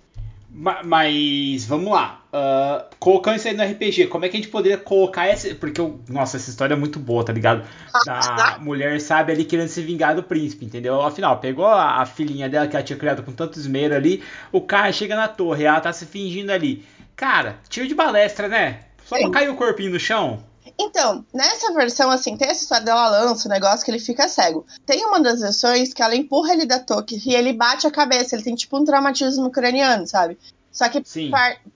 Mas vamos lá. Uh, colocando isso aí no RPG, como é que a gente poderia colocar essa. Porque, eu, nossa, essa história é muito boa, tá ligado? Da mulher, sabe, ali querendo se vingar do príncipe, entendeu? Afinal, pegou a, a filhinha dela que ela tinha criado com tanto esmero ali. O cara chega na torre, ela tá se fingindo ali. Cara, tiro de balestra, né? Só pra cair o corpinho no chão. Então, nessa versão, assim, tem essa história dela lança o negócio que ele fica cego. Tem uma das versões que ela empurra ele da toque e ele bate a cabeça. Ele tem tipo um traumatismo craniano, sabe? Só que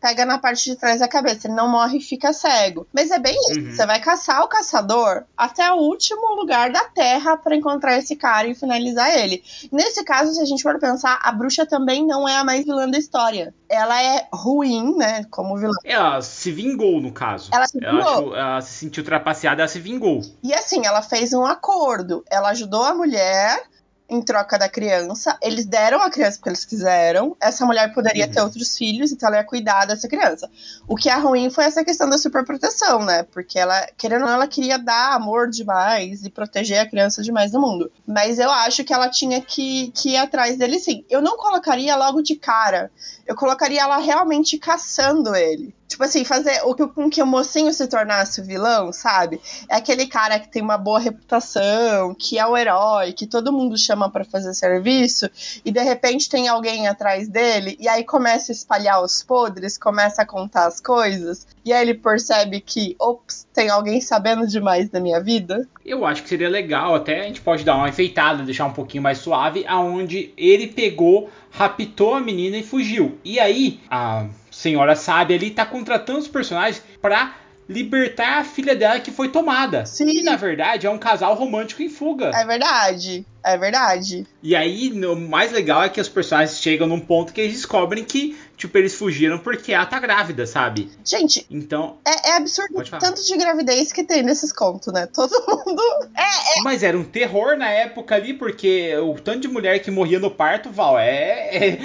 pega na parte de trás da cabeça. Ele não morre e fica cego. Mas é bem isso. Uhum. Você vai caçar o caçador até o último lugar da Terra para encontrar esse cara e finalizar ele. Nesse caso, se a gente for pensar, a bruxa também não é a mais vilã da história. Ela é ruim, né? Como vilã. Ela se vingou, no caso. Ela se vingou. Ela, achou, ela se sentiu trapaceada, ela se vingou. E assim, ela fez um acordo. Ela ajudou a mulher em troca da criança. Eles deram a criança porque eles quiseram. Essa mulher poderia uhum. ter outros filhos, então ela ia cuidar dessa criança. O que é ruim foi essa questão da superproteção, né? Porque ela, querendo ou não, ela queria dar amor demais e proteger a criança demais do mundo. Mas eu acho que ela tinha que, que ir atrás dele sim. Eu não colocaria logo de cara. Eu colocaria ela realmente caçando ele. Tipo assim, fazer o com que o mocinho se tornasse o vilão, sabe? É aquele cara que tem uma boa reputação, que é o herói, que todo mundo chama para fazer serviço, e de repente tem alguém atrás dele, e aí começa a espalhar os podres, começa a contar as coisas, e aí ele percebe que, ops, tem alguém sabendo demais da minha vida. Eu acho que seria legal, até a gente pode dar uma enfeitada, deixar um pouquinho mais suave, aonde ele pegou, raptou a menina e fugiu. E aí, a senhora sabe ali tá contratando os personagens para libertar a filha dela que foi tomada. Sim. E na verdade é um casal romântico em fuga. É verdade. É verdade. E aí, o mais legal é que os personagens chegam num ponto que eles descobrem que, tipo, eles fugiram porque ela tá grávida, sabe? Gente, então. É, é absurdo o tanto de gravidez que tem nesses contos, né? Todo mundo. É, é, Mas era um terror na época ali, porque o tanto de mulher que morria no parto, Val, é. É,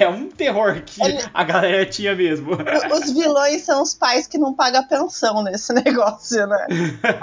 é um terror que a galera tinha mesmo. Os vilões são os pais que não pagam pensão nesse negócio, né?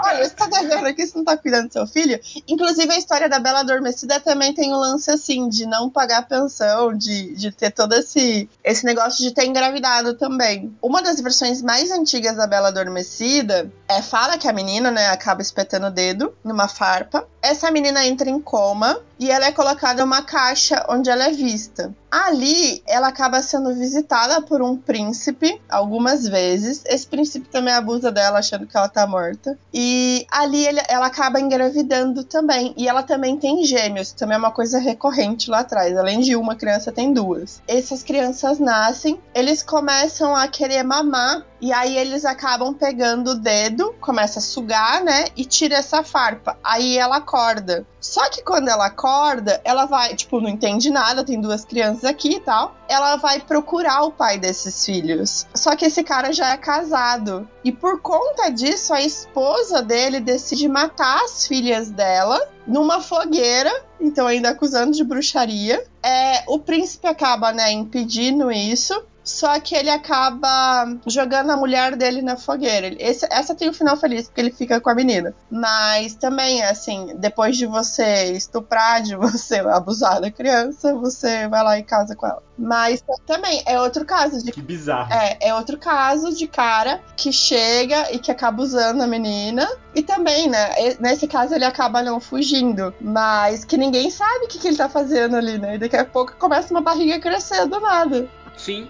Olha, você tá devendo aqui, você não tá cuidando do seu filho. Inclusive, a história da Bela Adormecida também tem um lance assim, de não pagar pensão, de, de ter todo esse, esse negócio de ter engravidado também. Uma das versões mais antigas da Bela Adormecida é fala que a menina, né, acaba espetando o dedo numa farpa. Essa menina entra em coma e ela é colocada em uma caixa onde ela é vista. Ali, ela acaba sendo visitada por um príncipe algumas vezes. Esse príncipe também abusa dela, achando que ela tá morta. E ali ele, ela acaba engravidando também. E ela também tem gêmeos, também é uma coisa recorrente lá atrás. Além de uma criança, tem duas. Essas crianças nascem, eles começam a querer mamar. E aí eles acabam pegando o dedo, começa a sugar, né? E tira essa farpa. Aí ela acorda. Só que quando ela acorda, ela vai, tipo, não entende nada, tem duas crianças aqui e tal. Ela vai procurar o pai desses filhos. Só que esse cara já é casado. E por conta disso, a esposa dele decide matar as filhas dela numa fogueira, então ainda acusando de bruxaria. É, o príncipe acaba, né, impedindo isso. Só que ele acaba jogando a mulher dele na fogueira. Esse, essa tem o um final feliz, porque ele fica com a menina. Mas também, assim, depois de você estuprar, de você abusar da criança, você vai lá e casa com ela. Mas também é outro caso de. Que bizarro. É, é outro caso de cara que chega e que acaba usando a menina. E também, né? Nesse caso ele acaba não fugindo. Mas que ninguém sabe o que, que ele tá fazendo ali, né? E daqui a pouco começa uma barriga crescer do nada. Sim.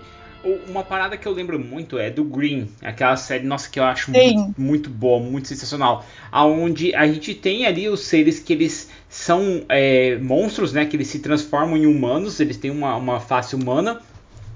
Uma parada que eu lembro muito é do Green, aquela série, nossa, que eu acho muito, muito, boa, muito sensacional. Aonde a gente tem ali os seres que eles são é, monstros, né? Que eles se transformam em humanos, eles têm uma, uma face humana.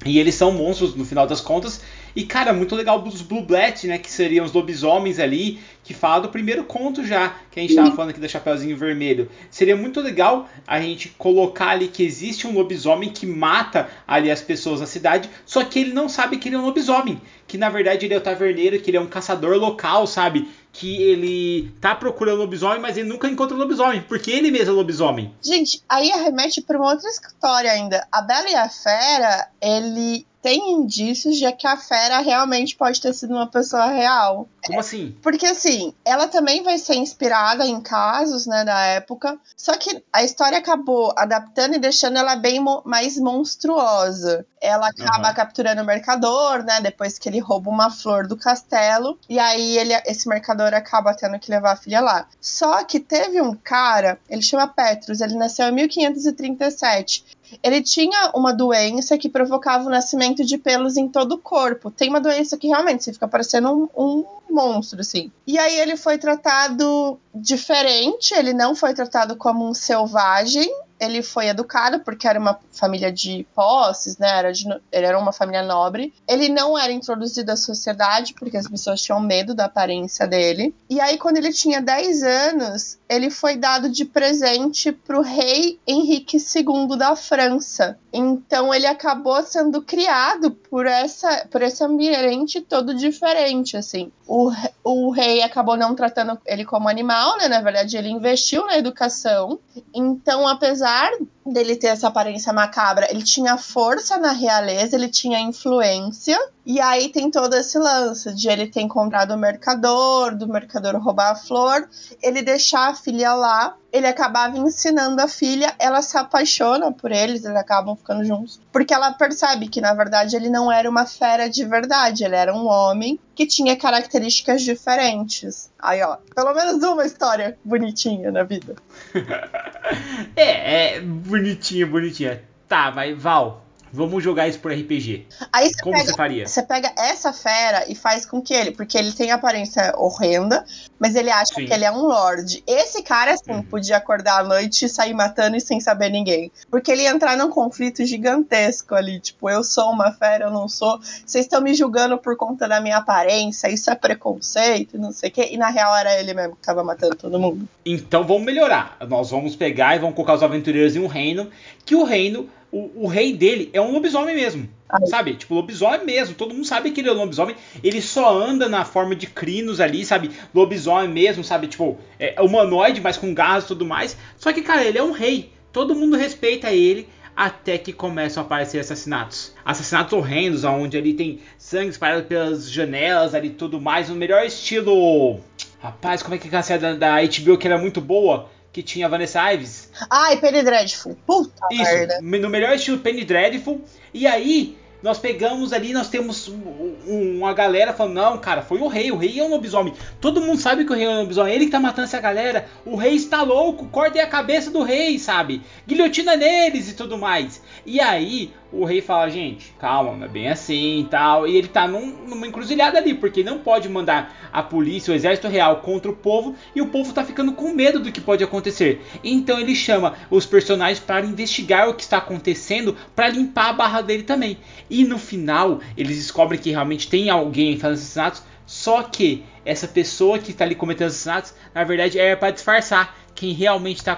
E eles são monstros no final das contas. E, cara, muito legal os Blue Blatt, né? Que seriam os lobisomens ali, que fala do primeiro conto já, que a gente tava falando aqui da Chapeuzinho Vermelho. Seria muito legal a gente colocar ali que existe um lobisomem que mata ali as pessoas na cidade, só que ele não sabe que ele é um lobisomem. Que na verdade ele é o taverneiro, que ele é um caçador local, sabe? que ele tá procurando lobisomem, mas ele nunca encontra lobisomem, porque ele mesmo é lobisomem. Gente, aí remete para uma outra história ainda. A Bela e a Fera, ele tem indícios de que a fera realmente pode ter sido uma pessoa real. Como assim? Porque assim, ela também vai ser inspirada em casos, né, da época. Só que a história acabou adaptando e deixando ela bem mo mais monstruosa. Ela acaba uhum. capturando o mercador, né, depois que ele rouba uma flor do castelo. E aí ele, esse mercador acaba tendo que levar a filha lá. Só que teve um cara, ele chama Petrus, ele nasceu em 1537 ele tinha uma doença que provocava o nascimento de pelos em todo o corpo. Tem uma doença que realmente você fica parecendo um, um monstro, assim. E aí ele foi tratado diferente, ele não foi tratado como um selvagem, ele foi educado porque era uma família de posses, né? Era de, ele era uma família nobre. Ele não era introduzido à sociedade porque as pessoas tinham medo da aparência dele. E aí, quando ele tinha 10 anos, ele foi dado de presente para o rei Henrique II da França. Então ele acabou sendo criado por essa por esse ambiente todo diferente, assim. O, o rei acabou não tratando ele como animal, né? Na verdade, ele investiu na educação. Então, apesar dele ter essa aparência macabra, ele tinha força na realeza, ele tinha influência. E aí tem todo esse lance de ele ter encontrado o mercador, do mercador roubar a flor, ele deixar a filha lá, ele acabava ensinando a filha, ela se apaixona por eles, eles acabam ficando juntos, porque ela percebe que na verdade ele não era uma fera de verdade, ele era um homem que tinha características diferentes. Aí, ó, pelo menos uma história bonitinha na vida. é, é bonitinha, bonitinha. Tá, vai, Val. Vamos jogar isso por RPG. Aí você Como pega, você faria? Você pega essa fera e faz com que ele, porque ele tem aparência horrenda, mas ele acha Sim. que ele é um lord. Esse cara, assim, uhum. podia acordar à noite e sair matando e sem saber ninguém. Porque ele ia entrar num conflito gigantesco ali. Tipo, eu sou uma fera, eu não sou. Vocês estão me julgando por conta da minha aparência, isso é preconceito, não sei o quê. E na real era ele mesmo que tava matando todo mundo. Então vamos melhorar. Nós vamos pegar e vamos colocar os aventureiros em um reino. Que o reino o, o, rei dele é um lobisomem mesmo. Ai. Sabe? Tipo, lobisomem mesmo. Todo mundo sabe que ele é um lobisomem. Ele só anda na forma de crinos ali, sabe? Lobisomem mesmo, sabe? Tipo, é humanoide, mas com gás e tudo mais. Só que, cara, ele é um rei. Todo mundo respeita ele até que começam a aparecer assassinatos. Assassinatos horrendos, onde ali tem sangue espalhado pelas janelas ali tudo mais. No melhor estilo. Rapaz, como é que é a série da, da HBO que era muito boa? Que tinha a Vanessa Ives. Ai, Penny Dreadful. Puta Isso, merda. no melhor estilo Penny Dreadful. E aí, nós pegamos ali, nós temos uma galera falando, não, cara, foi o rei, o rei é um lobisomem. Todo mundo sabe que o rei é um lobisomem, ele que tá matando essa galera. O rei está louco, cortem a cabeça do rei, sabe? Guilhotina neles e tudo mais. E aí, o rei fala, gente, calma, não é bem assim e tal. E ele tá num, numa encruzilhada ali, porque não pode mandar a polícia, o exército real contra o povo, e o povo tá ficando com medo do que pode acontecer. Então ele chama os personagens para investigar o que está acontecendo, para limpar a barra dele também. E no final, eles descobrem que realmente tem alguém fazendo assassinatos, só que essa pessoa que está ali cometendo assassinatos, na verdade, é para disfarçar. Quem realmente está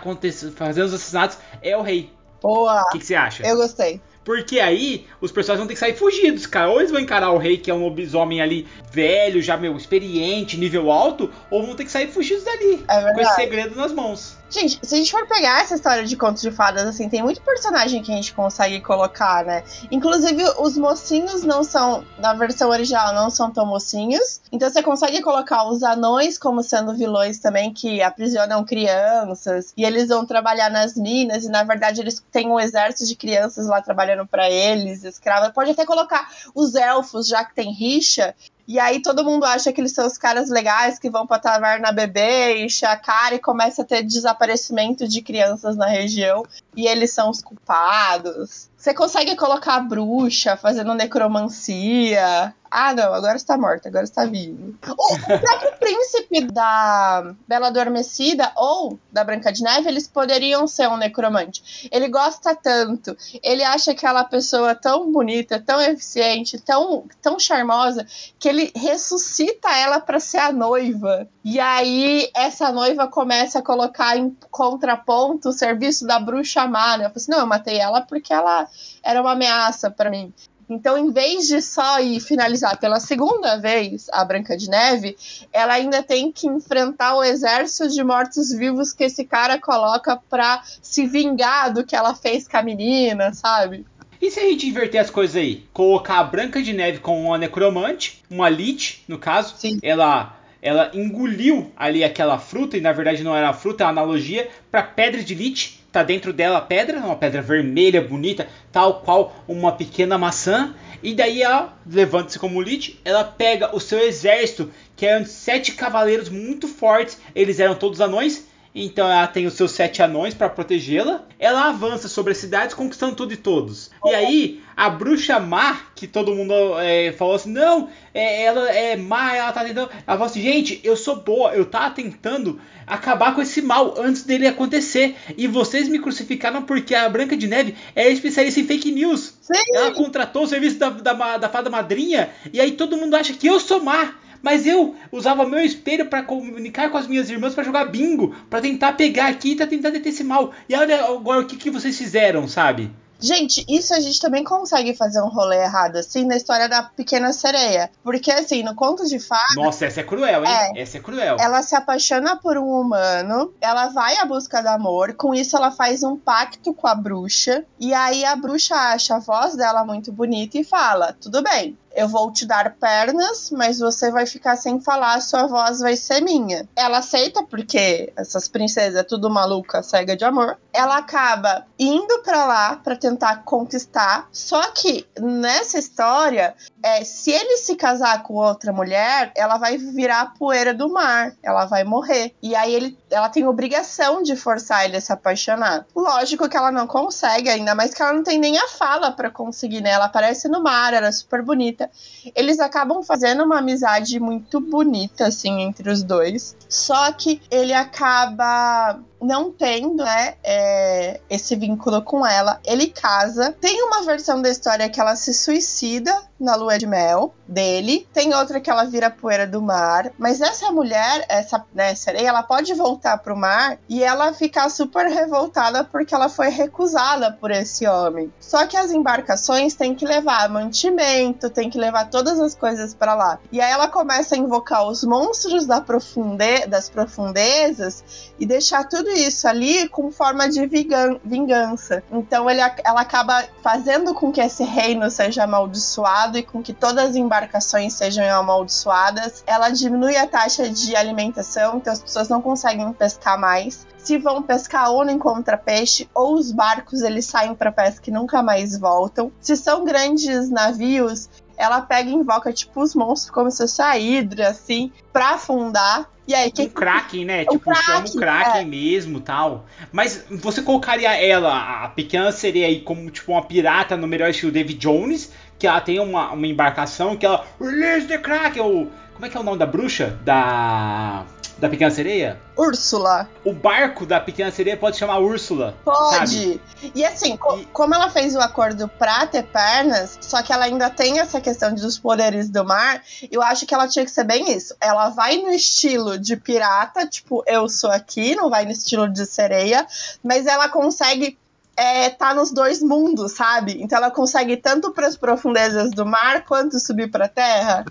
fazendo os assassinatos é o rei. Boa! O que, que você acha? Eu gostei. Porque aí os personagens vão ter que sair fugidos, cara. Ou eles vão encarar o rei, que é um lobisomem ali velho, já meu, experiente, nível alto, ou vão ter que sair fugidos dali. É com esse segredo nas mãos. Gente, se a gente for pegar essa história de contos de fadas, assim, tem muito personagem que a gente consegue colocar, né? Inclusive, os mocinhos não são, na versão original, não são tão mocinhos. Então você consegue colocar os anões como sendo vilões também, que aprisionam crianças. E eles vão trabalhar nas minas, e na verdade eles têm um exército de crianças lá trabalhando para eles, escravos. Pode até colocar os elfos, já que tem rixa, e aí todo mundo acha que eles são os caras legais que vão pra taverna beber, encher a cara e começa a ter desaparecimento de crianças na região. E eles são os culpados. Você consegue colocar a bruxa fazendo necromancia. Ah, não, agora está morto, agora está vivo. O, o próprio príncipe da Bela Adormecida ou da Branca de Neve, eles poderiam ser um necromante. Ele gosta tanto, ele acha aquela pessoa tão bonita, tão eficiente, tão, tão charmosa, que ele ressuscita ela para ser a noiva. E aí essa noiva começa a colocar em contraponto o serviço da bruxa má, né? Eu falei assim, não, eu matei ela porque ela era uma ameaça para mim. Então, em vez de só ir finalizar pela segunda vez a Branca de Neve, ela ainda tem que enfrentar o exército de mortos-vivos que esse cara coloca pra se vingar do que ela fez com a menina, sabe? E se a gente inverter as coisas aí? Colocar a Branca de Neve com uma necromante, uma lich, no caso. Sim. Ela ela engoliu ali aquela fruta, e na verdade não era fruta, é uma analogia, para pedra de lich. Tá dentro dela a pedra, uma pedra vermelha, bonita, tal qual uma pequena maçã. E daí ela levanta-se como lich, ela pega o seu exército, que eram sete cavaleiros muito fortes, eles eram todos anões, então ela tem os seus sete anões para protegê-la. Ela avança sobre as cidades, conquistando tudo e todos. E aí, a bruxa má, que todo mundo é, falou assim: não, é, ela é má, ela tá tentando. Ela falou assim: gente, eu sou boa, eu tava tentando acabar com esse mal antes dele acontecer. E vocês me crucificaram porque a Branca de Neve é especialista em fake news. Sim. Ela contratou o serviço da, da, da fada madrinha, e aí todo mundo acha que eu sou má. Mas eu usava meu espelho para comunicar com as minhas irmãs para jogar bingo, para tentar pegar aqui e tá tentar deter esse mal. E olha agora o que, que vocês fizeram, sabe? Gente, isso a gente também consegue fazer um rolê errado, assim, na história da Pequena Sereia. Porque, assim, no conto de fadas. Nossa, essa é cruel, hein? É. essa é cruel. Ela se apaixona por um humano, ela vai à busca do amor, com isso ela faz um pacto com a bruxa, e aí a bruxa acha a voz dela muito bonita e fala: tudo bem, eu vou te dar pernas, mas você vai ficar sem falar, sua voz vai ser minha. Ela aceita porque essas princesas é tudo maluca, cega de amor. Ela acaba indo para lá para tentar conquistar. Só que nessa história, é, se ele se casar com outra mulher, ela vai virar poeira do mar, ela vai morrer. E aí ele, ela tem obrigação de forçar ele a se apaixonar. Lógico que ela não consegue, ainda mais que ela não tem nem a fala para conseguir, né? Ela aparece no mar, era super bonita. Eles acabam fazendo uma amizade muito bonita, assim, entre os dois. Só que ele acaba não tendo, né, é, esse vínculo com ela. Ele casa. Tem uma versão da história que ela se suicida na lua de mel dele. Tem outra que ela vira poeira do mar. Mas essa mulher, essa né, sereia, ela pode voltar pro mar e ela ficar super revoltada porque ela foi recusada por esse homem. Só que as embarcações têm que levar mantimento, tem que levar todas as coisas para lá. E aí ela começa a invocar os monstros da profunde das profundezas e deixar tudo isso ali com forma de vingança. Então ele, ela acaba fazendo com que esse reino seja amaldiçoado e com que todas as embarcações sejam amaldiçoadas. Ela diminui a taxa de alimentação, então as pessoas não conseguem pescar mais se vão pescar ou não encontra peixe, ou os barcos eles saem para pesca e nunca mais voltam. Se são grandes navios, ela pega e invoca tipo os monstros como se fosse a Hydra, assim, pra afundar. E aí, que... Um Kraken, né? O tipo, chama o Kraken é. mesmo tal. Mas você colocaria ela, a pequena seria aí, como tipo uma pirata no melhor estilo David Jones, que ela tem uma, uma embarcação que ela. Release the Kraken! Ou, como é que é o nome da bruxa? Da da Pequena Sereia? Úrsula. O barco da Pequena Sereia pode chamar Úrsula. Pode. Sabe? E assim, co e... como ela fez o acordo pra ter pernas, só que ela ainda tem essa questão dos poderes do mar, eu acho que ela tinha que ser bem isso. Ela vai no estilo de pirata, tipo, eu sou aqui, não vai no estilo de sereia, mas ela consegue é, tá nos dois mundos, sabe? Então ela consegue tanto para as profundezas do mar quanto subir para terra.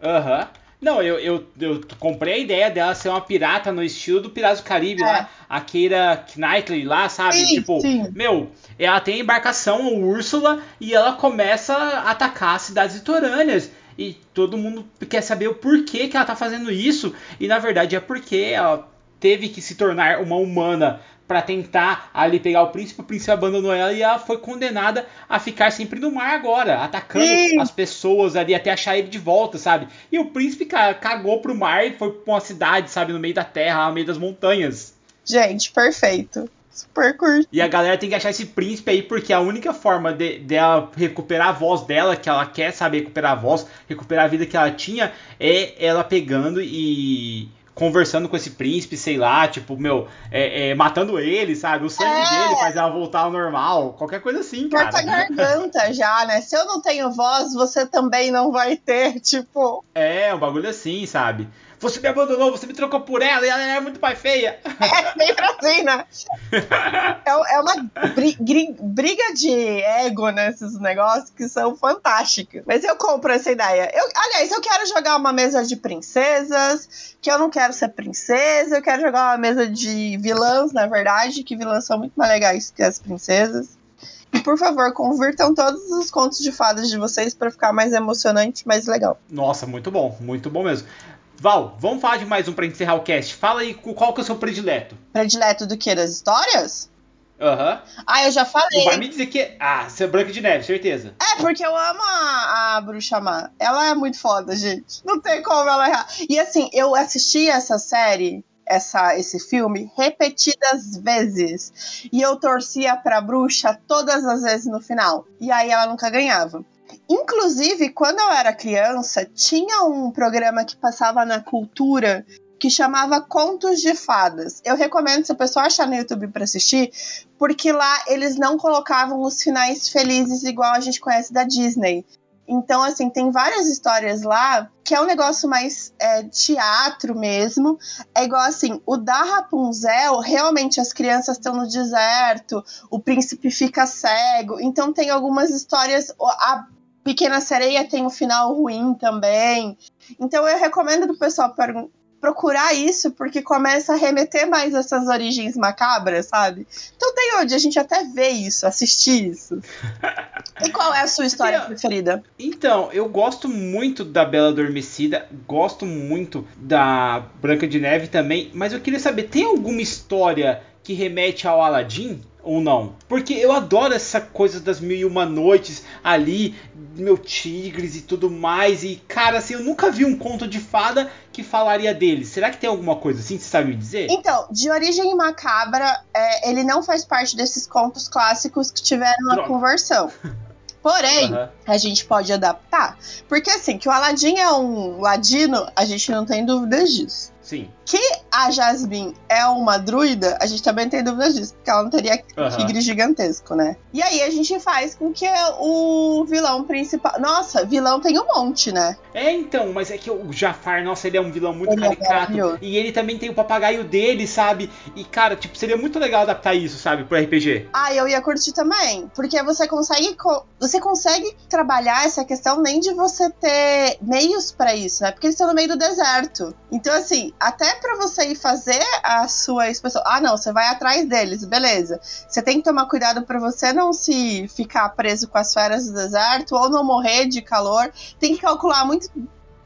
Aham. Uhum. Não, eu, eu, eu comprei a ideia dela ser uma pirata no estilo do Piratas do Caribe é. lá, a Keira Knightley lá, sabe? Sim, tipo, sim. meu, ela tem a embarcação, o Úrsula, e ela começa a atacar as cidades litorâneas. E todo mundo quer saber o porquê que ela tá fazendo isso. E na verdade é porque ela teve que se tornar uma humana para tentar ali pegar o príncipe, o príncipe abandonou ela e ela foi condenada a ficar sempre no mar agora, atacando Sim. as pessoas ali até achar ele de volta, sabe? E o príncipe cara, cagou pro mar e foi pra uma cidade, sabe, no meio da terra, no meio das montanhas. Gente, perfeito. Super curti. E a galera tem que achar esse príncipe aí, porque a única forma de, dela recuperar a voz dela, que ela quer saber recuperar a voz, recuperar a vida que ela tinha, é ela pegando e conversando com esse príncipe, sei lá, tipo, meu, é, é, matando ele, sabe? O sangue é. dele faz ela voltar ao normal, qualquer coisa assim, cara. Corta a garganta já, né? Se eu não tenho voz, você também não vai ter, tipo. É, um bagulho assim, sabe? Você me abandonou, você me trocou por ela e ela é muito pai feia. É sempre assim, né? É, é uma briga de ego nesses negócios que são fantásticos. Mas eu compro essa ideia. Eu, aliás, eu quero jogar uma mesa de princesas, que eu não quero ser princesa, eu quero jogar uma mesa de vilãs, na verdade, que vilãs são muito mais legais que as princesas. E por favor, convirtam todos os contos de fadas de vocês para ficar mais emocionante, mais legal. Nossa, muito bom, muito bom mesmo. Val, vamos falar de mais um para encerrar o cast. Fala aí qual que é o seu predileto. Predileto do que? Das histórias? Aham. Uhum. Ah, eu já falei. Não vai me dizer que. Ah, você é Branca de Neve, certeza. É, porque eu amo a, a Bruxa Má. Ela é muito foda, gente. Não tem como ela errar. E assim, eu assisti essa série, essa, esse filme, repetidas vezes. E eu torcia pra bruxa todas as vezes no final. E aí ela nunca ganhava. Inclusive, quando eu era criança, tinha um programa que passava na cultura que chamava Contos de Fadas. Eu recomendo se a pessoa achar no YouTube para assistir, porque lá eles não colocavam os finais felizes igual a gente conhece da Disney. Então, assim, tem várias histórias lá que é um negócio mais é, teatro mesmo. É igual assim, o da Rapunzel, realmente as crianças estão no deserto, o príncipe fica cego. Então tem algumas histórias. A Pequena Sereia tem um final ruim também. Então eu recomendo o pessoal procurar isso, porque começa a remeter mais essas origens macabras, sabe? Então tem onde a gente até vê isso, assistir isso. e qual é a sua história preferida? Então, eu gosto muito da Bela Adormecida, gosto muito da Branca de Neve também, mas eu queria saber, tem alguma história que remete ao Aladdin? ou não? Porque eu adoro essa coisa das mil e uma noites ali, meu tigres e tudo mais. E, cara, assim, eu nunca vi um conto de fada que falaria dele. Será que tem alguma coisa assim? Você sabe me dizer? Então, de origem macabra, é, ele não faz parte desses contos clássicos que tiveram a conversão. Porém, uhum. a gente pode adaptar. Porque assim, que o Aladdin é um ladino, a gente não tem dúvidas disso. Sim. Que a Jasmine é uma druida, a gente também tem dúvidas disso, porque ela não teria uhum. tigre gigantesco, né? E aí a gente faz com que o vilão principal. Nossa, vilão tem um monte, né? É, então, mas é que o Jafar, nossa, ele é um vilão muito ele é caricato. É e ele também tem o papagaio dele, sabe? E, cara, tipo, seria muito legal adaptar isso, sabe, pro RPG. Ah, eu ia curtir também. Porque você consegue. Você consegue trabalhar essa questão nem de você ter meios para isso, né? Porque eles estão no meio do deserto. Então, assim, até para você ir fazer a sua expressão. Ah, não, você vai atrás deles, beleza. Você tem que tomar cuidado para você não se ficar preso com as feras do deserto ou não morrer de calor. Tem que calcular muito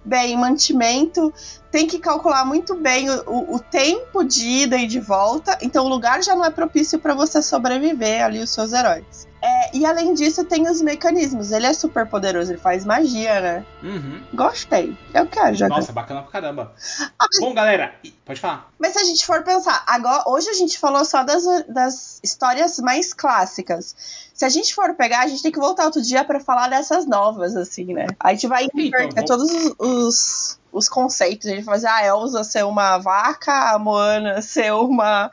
bem mantimento, tem que calcular muito bem o, o, o, tempo de ida e de volta. Então o lugar já não é propício para você sobreviver ali os seus heróis. É, e além disso, tem os mecanismos. Ele é super poderoso, ele faz magia, né? Uhum. Gostei. Eu quero jogar. Nossa, bacana pra caramba. Ah, Bom, galera, pode falar. Mas se a gente for pensar, agora, hoje a gente falou só das, das histórias mais clássicas. Se a gente for pegar, a gente tem que voltar outro dia para falar dessas novas, assim, né? A gente vai inverter então, todos os, os, os, conceitos. A gente vai fazer a Elsa ser uma vaca, a Moana ser uma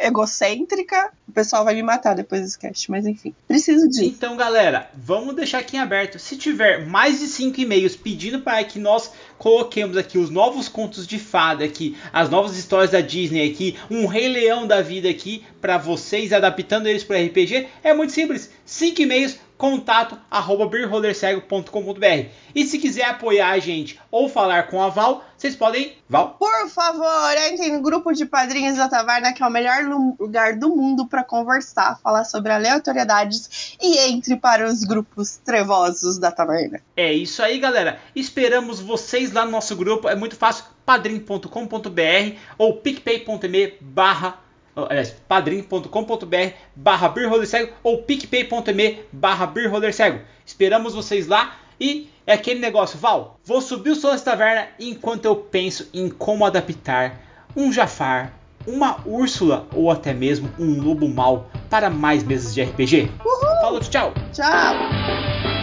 egocêntrica. O pessoal vai me matar depois desse cast, mas enfim, preciso disso. Então, galera, vamos deixar aqui em aberto. Se tiver mais de cinco e-mails pedindo para que nós coloquemos aqui os novos contos de fada aqui, as novas histórias da Disney aqui, um Rei Leão da vida aqui para vocês adaptando eles para RPG, é muito simples. Cinco e-mails contato arroba beerholdercego.com.br. E se quiser apoiar a gente ou falar com a Val, vocês podem. Val? Por favor, entrem no grupo de padrinhos da Taverna, que é o melhor lugar do mundo para conversar, falar sobre aleatoriedades e entre para os grupos trevosos da Taverna. É isso aí, galera. Esperamos vocês lá no nosso grupo. É muito fácil. padrim.com.br ou picpay.me barra aliás, padrim.com.br barra cego ou picpay.me barra cego. Esperamos vocês lá e é aquele negócio, Val, vou subir o som dessa taverna enquanto eu penso em como adaptar um Jafar uma Úrsula ou até mesmo um lobo mau para mais meses de RPG? Uhul! Falou, tchau! Tchau!